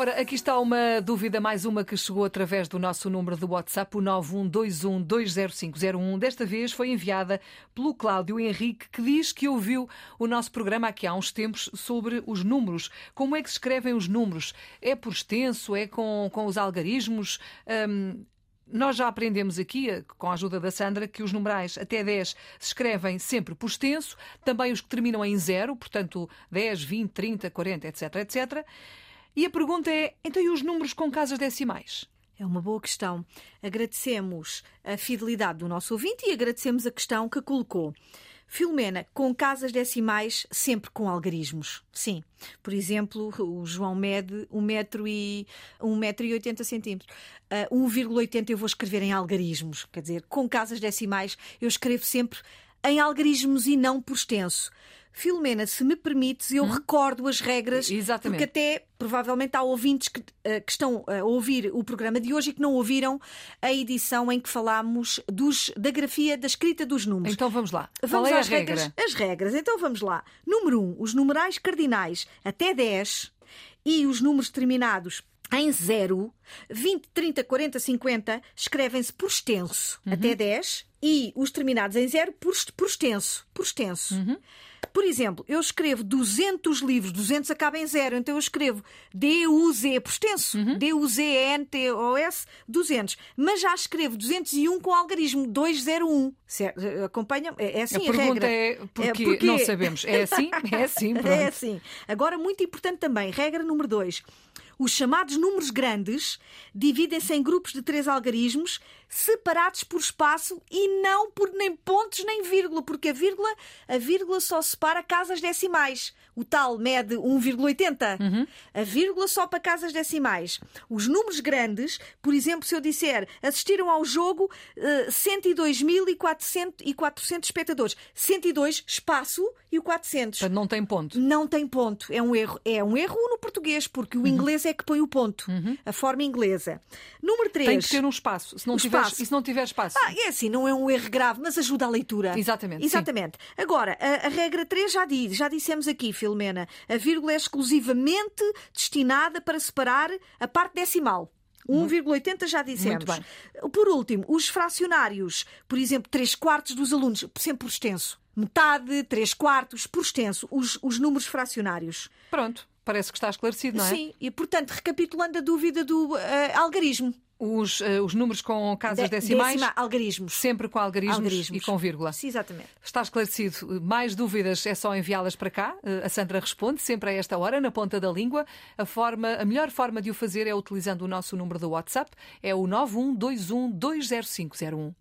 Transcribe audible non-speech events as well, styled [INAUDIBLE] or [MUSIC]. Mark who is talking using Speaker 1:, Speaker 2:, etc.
Speaker 1: Ora, aqui está uma dúvida, mais uma que chegou através do nosso número do WhatsApp, o 912120501. Desta vez foi enviada pelo Cláudio Henrique, que diz que ouviu o nosso programa aqui há uns tempos sobre os números. Como é que se escrevem os números? É por extenso? É com, com os algarismos? Hum, nós já aprendemos aqui, eh, com a ajuda da Sandra, que os numerais até 10 se escrevem sempre por extenso, também os que terminam em zero, portanto 10, 20, 30, 40, etc, etc. E a pergunta é, então e os números com casas decimais?
Speaker 2: É uma boa questão. Agradecemos a fidelidade do nosso ouvinte e agradecemos a questão que colocou. Filomena, com casas decimais, sempre com algarismos. Sim. Por exemplo, o João mede 1 metro e, 1 metro e 80 centímetros. Uh, 1,80 eu vou escrever em algarismos. Quer dizer, com casas decimais, eu escrevo sempre em algarismos e não por extenso. Filomena, se me permites, eu hum? recordo as regras,
Speaker 1: Exatamente.
Speaker 2: porque até provavelmente há ouvintes que, uh, que, estão a ouvir o programa de hoje e que não ouviram a edição em que falámos dos, da grafia da escrita dos números.
Speaker 1: Então vamos lá.
Speaker 2: Vamos
Speaker 1: Qual é
Speaker 2: às
Speaker 1: regra?
Speaker 2: regras. As regras. Então vamos lá. Número 1, um, os numerais cardinais até 10 e os números terminados em 0, 20, 30, 40, 50 escrevem-se por extenso uhum. até 10 e os terminados em 0 por, por extenso. Por extenso.
Speaker 1: Uhum.
Speaker 2: Por exemplo, eu escrevo 200 livros, 200 acaba em zero, então eu escrevo D-U-Z, por extenso, uhum. D-U-Z-N-T-O-S, 200. Mas já escrevo 201 com algarismo, 201. Acompanha? É assim a,
Speaker 1: a pergunta
Speaker 2: regra.
Speaker 1: é porque, é porque não sabemos. É assim? [LAUGHS] É assim, pronto.
Speaker 2: É assim. Agora, muito importante também, regra número 2. Os chamados números grandes dividem-se em grupos de três algarismos separados por espaço e não por nem pontos nem vírgula, porque a vírgula, a vírgula só separa casas decimais. O tal mede 1,80.
Speaker 1: Uhum.
Speaker 2: A vírgula só para casas decimais. Os números grandes, por exemplo, se eu disser assistiram ao jogo uh, 102.400 espectadores. 102 espaço e o 400.
Speaker 1: Portanto, não tem ponto.
Speaker 2: Não tem ponto. É um erro. É um erro no português, porque o uhum. inglês é que põe o ponto.
Speaker 1: Uhum.
Speaker 2: A forma inglesa. Número 3.
Speaker 1: Tem que ter um espaço. Se não, tiver, espaço. E se não tiver espaço?
Speaker 2: Ah, é assim, não é um erro grave, mas ajuda a leitura.
Speaker 1: Exatamente.
Speaker 2: Exatamente. Sim. Agora, a, a, regra 3 já, di, já dissemos aqui, Filomena. A vírgula é exclusivamente destinada para separar a parte decimal. 1,80 já dissemos.
Speaker 1: Muito bem.
Speaker 2: Por último, os fracionários, por exemplo, 3 quartos dos alunos, sempre por extenso. Metade, 3 quartos, por extenso, os, os números fracionários.
Speaker 1: Pronto, parece que está esclarecido, não é?
Speaker 2: Sim, e portanto, recapitulando a dúvida do uh, algarismo.
Speaker 1: Os, uh, os números com casas De, decimais.
Speaker 2: Decima, algarismos.
Speaker 1: Sempre com algarismos, algarismos, e com vírgula.
Speaker 2: Sim, exatamente.
Speaker 1: Está esclarecido. Mais dúvidas é só enviá-las para cá. Uh, a Sandra responde sempre a esta hora, na ponta da língua. A, forma, a melhor forma de o fazer é utilizando o nosso número do WhatsApp. É o 912120501.